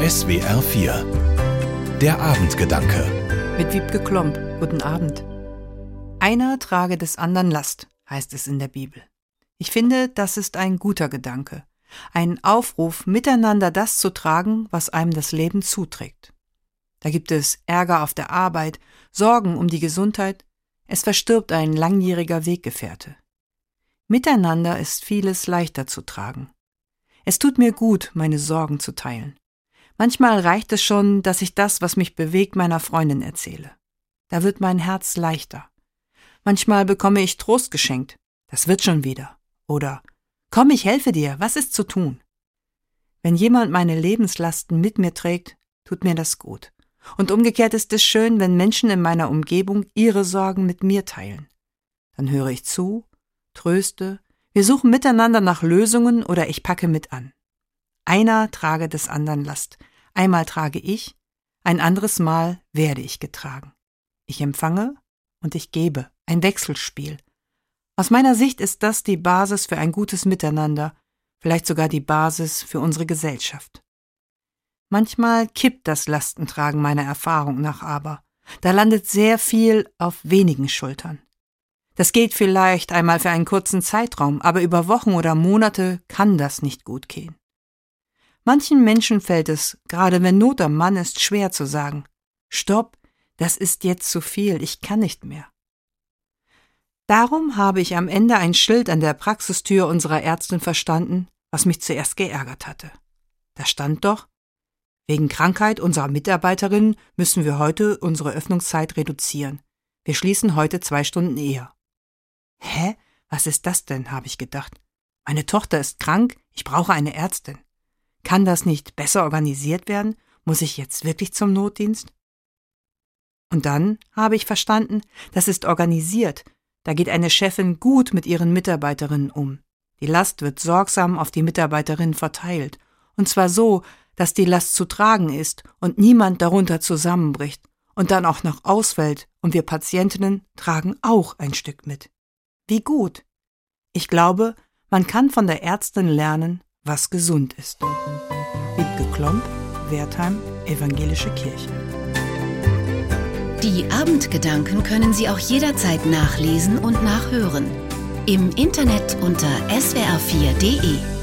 SWR 4 Der Abendgedanke Mit Wiebke Klomp. Guten Abend. Einer trage des anderen Last, heißt es in der Bibel. Ich finde, das ist ein guter Gedanke. Ein Aufruf, miteinander das zu tragen, was einem das Leben zuträgt. Da gibt es Ärger auf der Arbeit, Sorgen um die Gesundheit, es verstirbt ein langjähriger Weggefährte. Miteinander ist vieles leichter zu tragen. Es tut mir gut, meine Sorgen zu teilen. Manchmal reicht es schon, dass ich das, was mich bewegt, meiner Freundin erzähle. Da wird mein Herz leichter. Manchmal bekomme ich Trost geschenkt. Das wird schon wieder. Oder Komm, ich helfe dir, was ist zu tun? Wenn jemand meine Lebenslasten mit mir trägt, tut mir das gut. Und umgekehrt ist es schön, wenn Menschen in meiner Umgebung ihre Sorgen mit mir teilen. Dann höre ich zu, tröste, wir suchen miteinander nach Lösungen oder ich packe mit an. Einer trage des anderen Last. Einmal trage ich, ein anderes Mal werde ich getragen. Ich empfange und ich gebe. Ein Wechselspiel. Aus meiner Sicht ist das die Basis für ein gutes Miteinander, vielleicht sogar die Basis für unsere Gesellschaft. Manchmal kippt das Lastentragen meiner Erfahrung nach aber. Da landet sehr viel auf wenigen Schultern. Das geht vielleicht einmal für einen kurzen Zeitraum, aber über Wochen oder Monate kann das nicht gut gehen. Manchen Menschen fällt es, gerade wenn Not am Mann ist, schwer zu sagen, Stopp, das ist jetzt zu viel, ich kann nicht mehr. Darum habe ich am Ende ein Schild an der Praxistür unserer Ärztin verstanden, was mich zuerst geärgert hatte. Da stand doch, wegen Krankheit unserer Mitarbeiterin müssen wir heute unsere Öffnungszeit reduzieren. Wir schließen heute zwei Stunden eher. Hä? Was ist das denn? habe ich gedacht. Meine Tochter ist krank, ich brauche eine Ärztin. Kann das nicht besser organisiert werden? Muss ich jetzt wirklich zum Notdienst? Und dann habe ich verstanden, das ist organisiert. Da geht eine Chefin gut mit ihren Mitarbeiterinnen um. Die Last wird sorgsam auf die Mitarbeiterinnen verteilt. Und zwar so, dass die Last zu tragen ist und niemand darunter zusammenbricht und dann auch noch ausfällt und wir Patientinnen tragen auch ein Stück mit. Wie gut. Ich glaube, man kann von der Ärztin lernen, was gesund ist. Wiebke Klomp, Wertheim, Evangelische Kirche. Die Abendgedanken können Sie auch jederzeit nachlesen und nachhören. Im Internet unter swr4.de.